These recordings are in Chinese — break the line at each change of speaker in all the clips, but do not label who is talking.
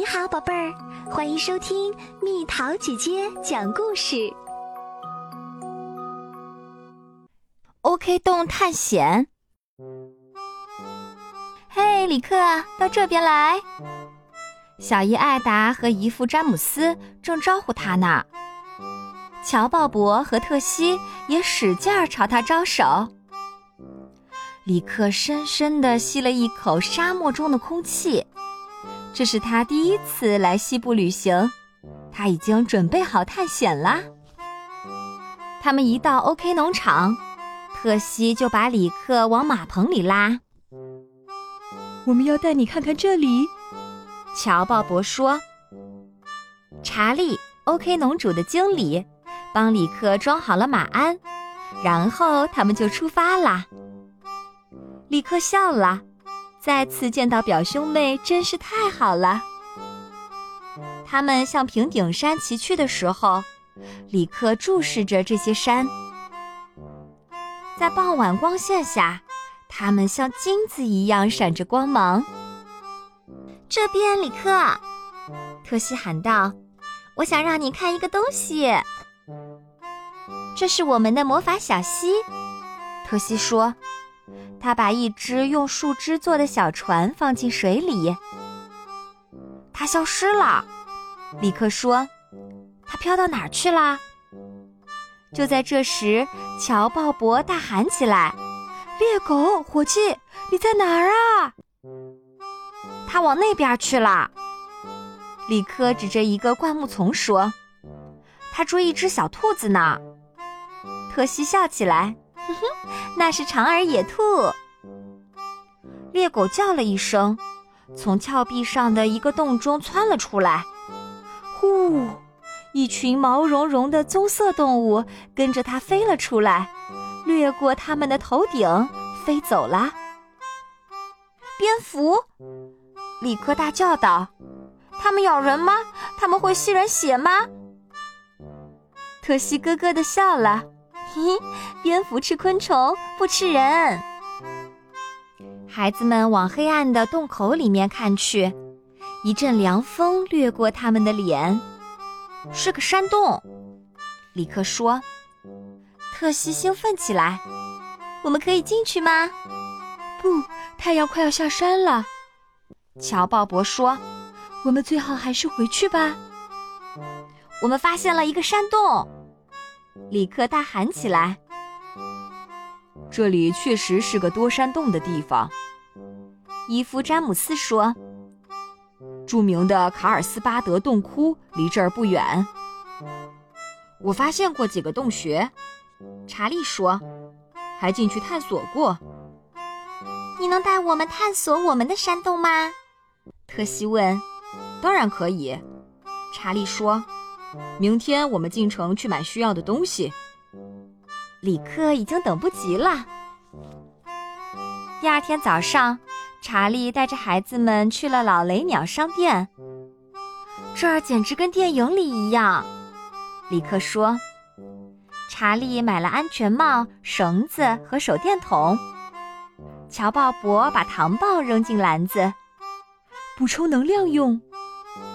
你好，宝贝儿，欢迎收听蜜桃姐姐讲故事。
OK 洞探险。嘿，李克，到这边来。小姨艾达和姨父詹姆斯正招呼他呢。乔鲍勃和特西也使劲儿朝他招手。李克深深地吸了一口沙漠中的空气，这是他第一次来西部旅行，他已经准备好探险啦。他们一到 OK 农场，特西就把里克往马棚里拉。
我们要带你看看这里，
乔鲍勃说。查理，OK 农主的经理，帮里克装好了马鞍，然后他们就出发啦。立刻笑了，再次见到表兄妹真是太好了。他们向平顶山骑去的时候，李克注视着这些山，在傍晚光线下，它们像金子一样闪着光芒。
这边，李克，
特西喊道：“我想让你看一个东西。”这是我们的魔法小溪，特西说。他把一只用树枝做的小船放进水里，它消失了。李克说：“它飘到哪儿去了？”就在这时，乔鲍勃大喊起来：“
猎狗，伙计，你在哪儿啊？”
他往那边去了。李克指着一个灌木丛说：“他追一只小兔子呢。”特西笑起来。那是长耳野兔。猎狗叫了一声，从峭壁上的一个洞中窜了出来。呼！一群毛茸茸的棕色动物跟着它飞了出来，掠过他们的头顶，飞走了。蝙蝠！李克大叫道：“它们咬人吗？它们会吸人血吗？”特西咯咯地笑了。嘿，蝙蝠吃昆虫，不吃人。孩子们往黑暗的洞口里面看去，一阵凉风掠过他们的脸，是个山洞。李克说：“特西兴奋起来，我们可以进去吗？”“
不，太阳快要下山了。”
乔鲍勃说：“
我们最好还是回去吧。”
我们发现了一个山洞。李克大喊起来：“
这里确实是个多山洞的地方。”
伊夫詹姆斯说：“
著名的卡尔斯巴德洞窟离这儿不远。”
我发现过几个洞穴，查理说：“
还进去探索过。”
你能带我们探索我们的山洞吗？
特西问。
“当然可以。”
查理说。
明天我们进城去买需要的东西。
李克已经等不及了。第二天早上，查理带着孩子们去了老雷鸟商店。这儿简直跟电影里一样，李克说。查理买了安全帽、绳子和手电筒。乔鲍勃把糖棒扔进篮子，
补充能量用。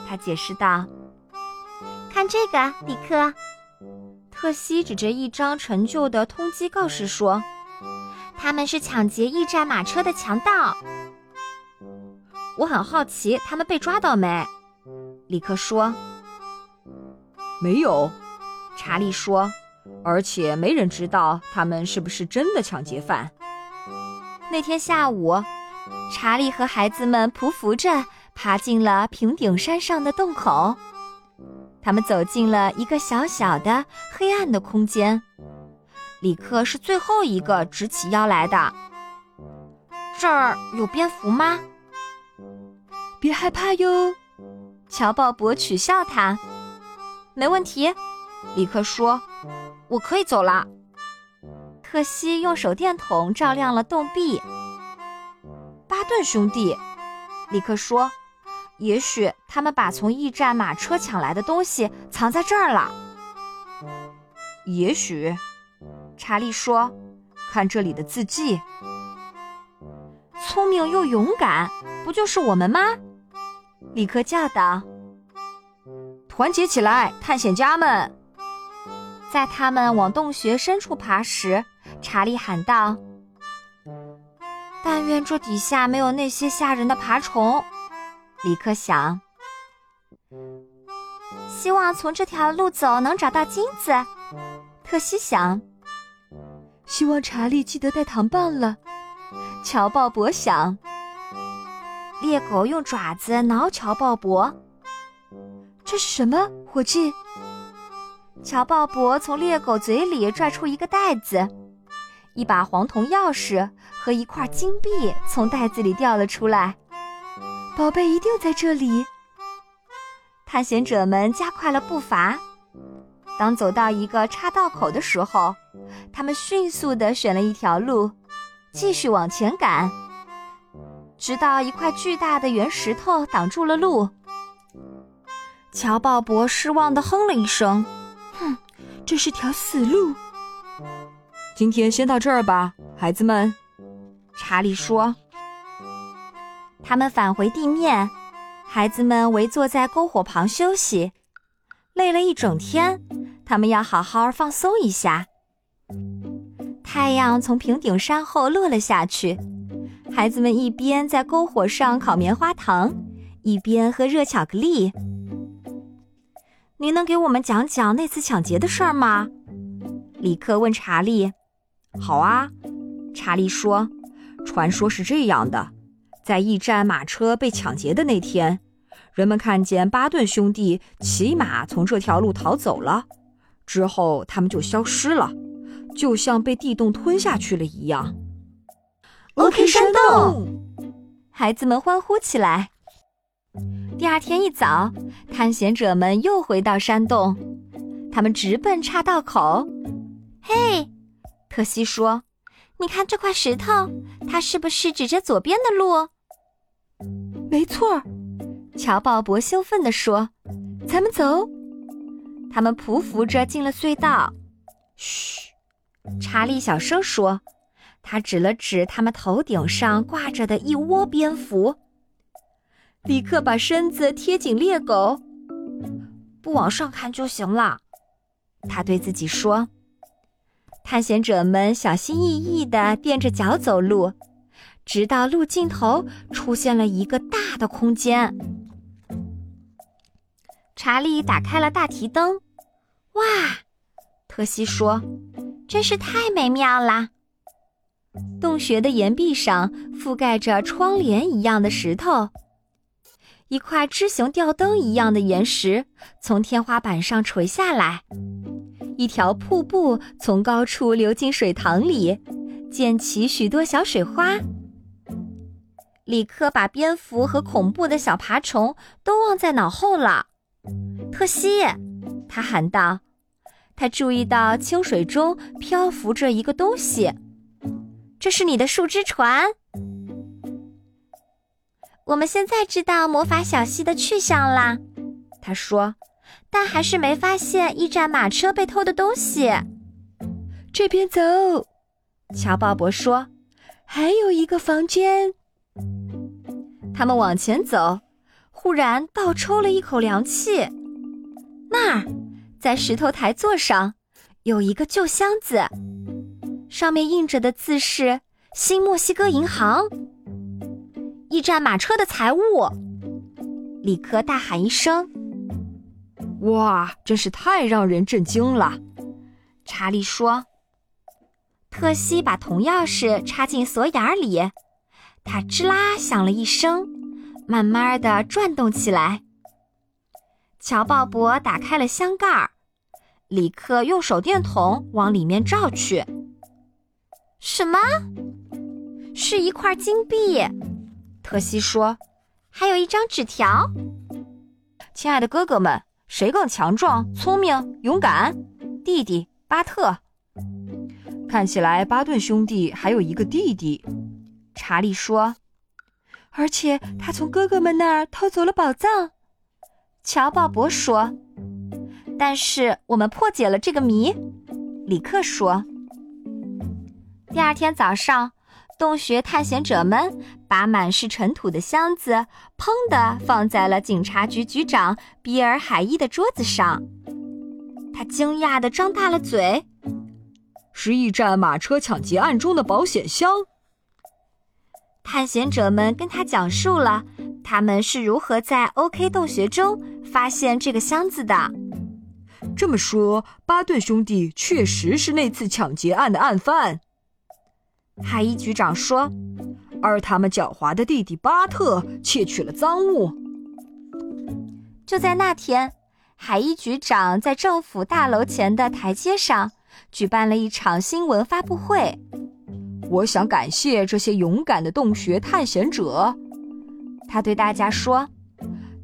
他解释道。
看这个，迪克。
特西指着一张陈旧的通缉告示说：“
他们是抢劫驿站马车的强盗。”
我很好奇，他们被抓到没？李克说：“
没有。”
查理说：“
而且没人知道他们是不是真的抢劫犯。”
那天下午，查理和孩子们匍匐着爬进了平顶山上的洞口。他们走进了一个小小的黑暗的空间，李克是最后一个直起腰来的。这儿有蝙蝠吗？
别害怕哟，
乔鲍勃取笑他。没问题，李克说：“我可以走了。”特西用手电筒照亮了洞壁。巴顿兄弟，李克说。也许他们把从驿站马车抢来的东西藏在这儿了。
也许，
查理说：“
看这里的字迹，
聪明又勇敢，不就是我们吗？”李克叫道：“
团结起来，探险家们！”
在他们往洞穴深处爬时，查理喊道：“但愿这底下没有那些吓人的爬虫。”李克想：“希望从这条路走能找到金子。”特西想：“
希望查理记得带糖棒了。”
乔鲍勃想。猎狗用爪子挠乔鲍勃，
这是什么？伙计，
乔鲍勃从猎狗嘴里拽出一个袋子，一把黄铜钥匙和一块金币从袋子里掉了出来。
宝贝一定在这里。
探险者们加快了步伐。当走到一个岔道口的时候，他们迅速地选了一条路，继续往前赶。直到一块巨大的圆石头挡住了路，乔鲍勃失望地哼了一声：“
哼，这是条死路。”
今天先到这儿吧，孩子们。”
查理说。他们返回地面，孩子们围坐在篝火旁休息。累了一整天，他们要好好放松一下。太阳从平顶山后落了下去。孩子们一边在篝火上烤棉花糖，一边喝热巧克力。您能给我们讲讲那次抢劫的事儿吗？李克问查理。
好啊，查理说。传说是这样的：在驿站马车被抢劫的那天，人们看见巴顿兄弟骑马从这条路逃走了，之后他们就消失了，就像被地洞吞下去了一样。
OK，山洞！
孩子们欢呼起来。第二天一早，探险者们又回到山洞，他们直奔岔道口。嘿，特西说：“你看这块石头，它是不是指着左边的路？”“
没错。”
乔鲍勃兴奋地说：“
咱们走。”
他们匍匐着进了隧道。嘘，查理小声说。他指了指他们头顶上挂着的一窝蝙蝠，立刻把身子贴紧猎狗，不往上看就行了。他对自己说。探险者们小心翼翼地垫着脚走路，直到路尽头出现了一个大的空间。查理打开了大提灯，哇，特西说：“真是太美妙啦！”洞穴的岩壁上覆盖着窗帘一样的石头，一块枝形吊灯一样的岩石从天花板上垂下来，一条瀑布从高处流进水塘里，溅起许多小水花。李克把蝙蝠和恐怖的小爬虫都忘在脑后了。特西，他喊道，他注意到清水中漂浮着一个东西。这是你的树枝船。我们现在知道魔法小溪的去向啦，他说，但还是没发现驿站马车被偷的东西。
这边走，
乔鲍勃说，
还有一个房间。
他们往前走，忽然倒抽了一口凉气。那儿，在石头台座上，有一个旧箱子。上面印着的字是“新墨西哥银行”，驿站马车的财物。李克大喊一声：“
哇，真是太让人震惊了！”
查理说。特西把铜钥匙插进锁眼里，它吱啦响了一声，慢慢的转动起来。乔鲍勃打开了箱盖儿，李克用手电筒往里面照去。什么？是一块金币，特西说，还有一张纸条。
亲爱的哥哥们，谁更强壮、聪明、勇敢？弟弟巴特。看起来巴顿兄弟还有一个弟弟，
查理说，
而且他从哥哥们那儿偷走了宝藏。
乔鲍勃说，但是我们破解了这个谜，李克说。第二天早上，洞穴探险者们把满是尘土的箱子砰的放在了警察局局长比尔海伊的桌子上。他惊讶地张大了嘴：“
是驿站马车抢劫案中的保险箱。”
探险者们跟他讲述了他们是如何在 OK 洞穴中发现这个箱子的。
这么说，巴顿兄弟确实是那次抢劫案的案犯。
海伊局长说：“
而他们狡猾的弟弟巴特窃取了赃物。”
就在那天，海伊局长在政府大楼前的台阶上举办了一场新闻发布会。
我想感谢这些勇敢的洞穴探险者，
他对大家说：“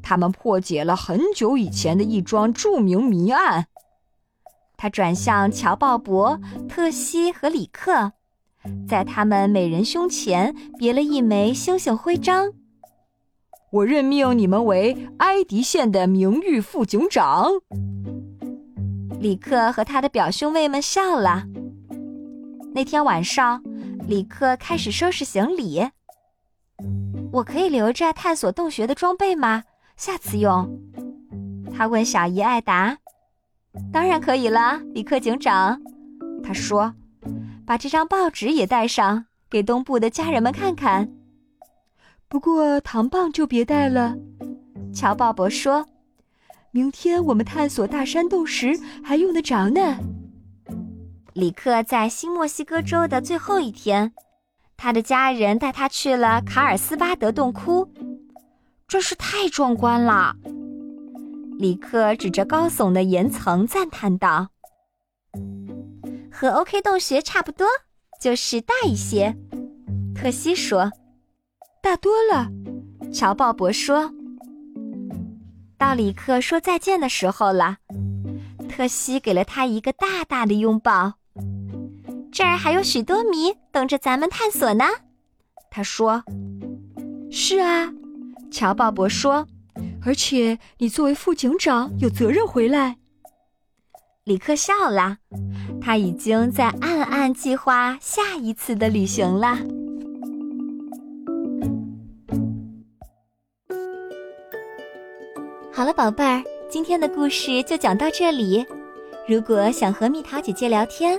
他们破解了很久以前的一桩著名谜案。”
他转向乔·鲍勃、特西和里克。在他们每人胸前别了一枚星星徽章。
我任命你们为埃迪县的名誉副警长。
里克和他的表兄妹们笑了。那天晚上，里克开始收拾行李。我可以留着探索洞穴的装备吗？下次用。他问小姨艾达。当然可以了，里克警长。他说。把这张报纸也带上，给东部的家人们看看。
不过糖棒就别带了，
乔·鲍勃说：“
明天我们探索大山洞时还用得着呢。”
里克在新墨西哥州的最后一天，他的家人带他去了卡尔斯巴德洞窟，真是太壮观了。里克指着高耸的岩层赞叹道。和 OK 洞穴差不多，就是大一些。特西说：“
大多了。”
乔·鲍勃说：“到里克说再见的时候了。”特西给了他一个大大的拥抱。这儿还有许多谜等着咱们探索呢，他说。
“是啊。”
乔·鲍勃说，“
而且你作为副警长有责任回来。”
里克笑了。他已经在暗暗计划下一次的旅行了。好了，宝贝儿，今天的故事就讲到这里。如果想和蜜桃姐姐聊天，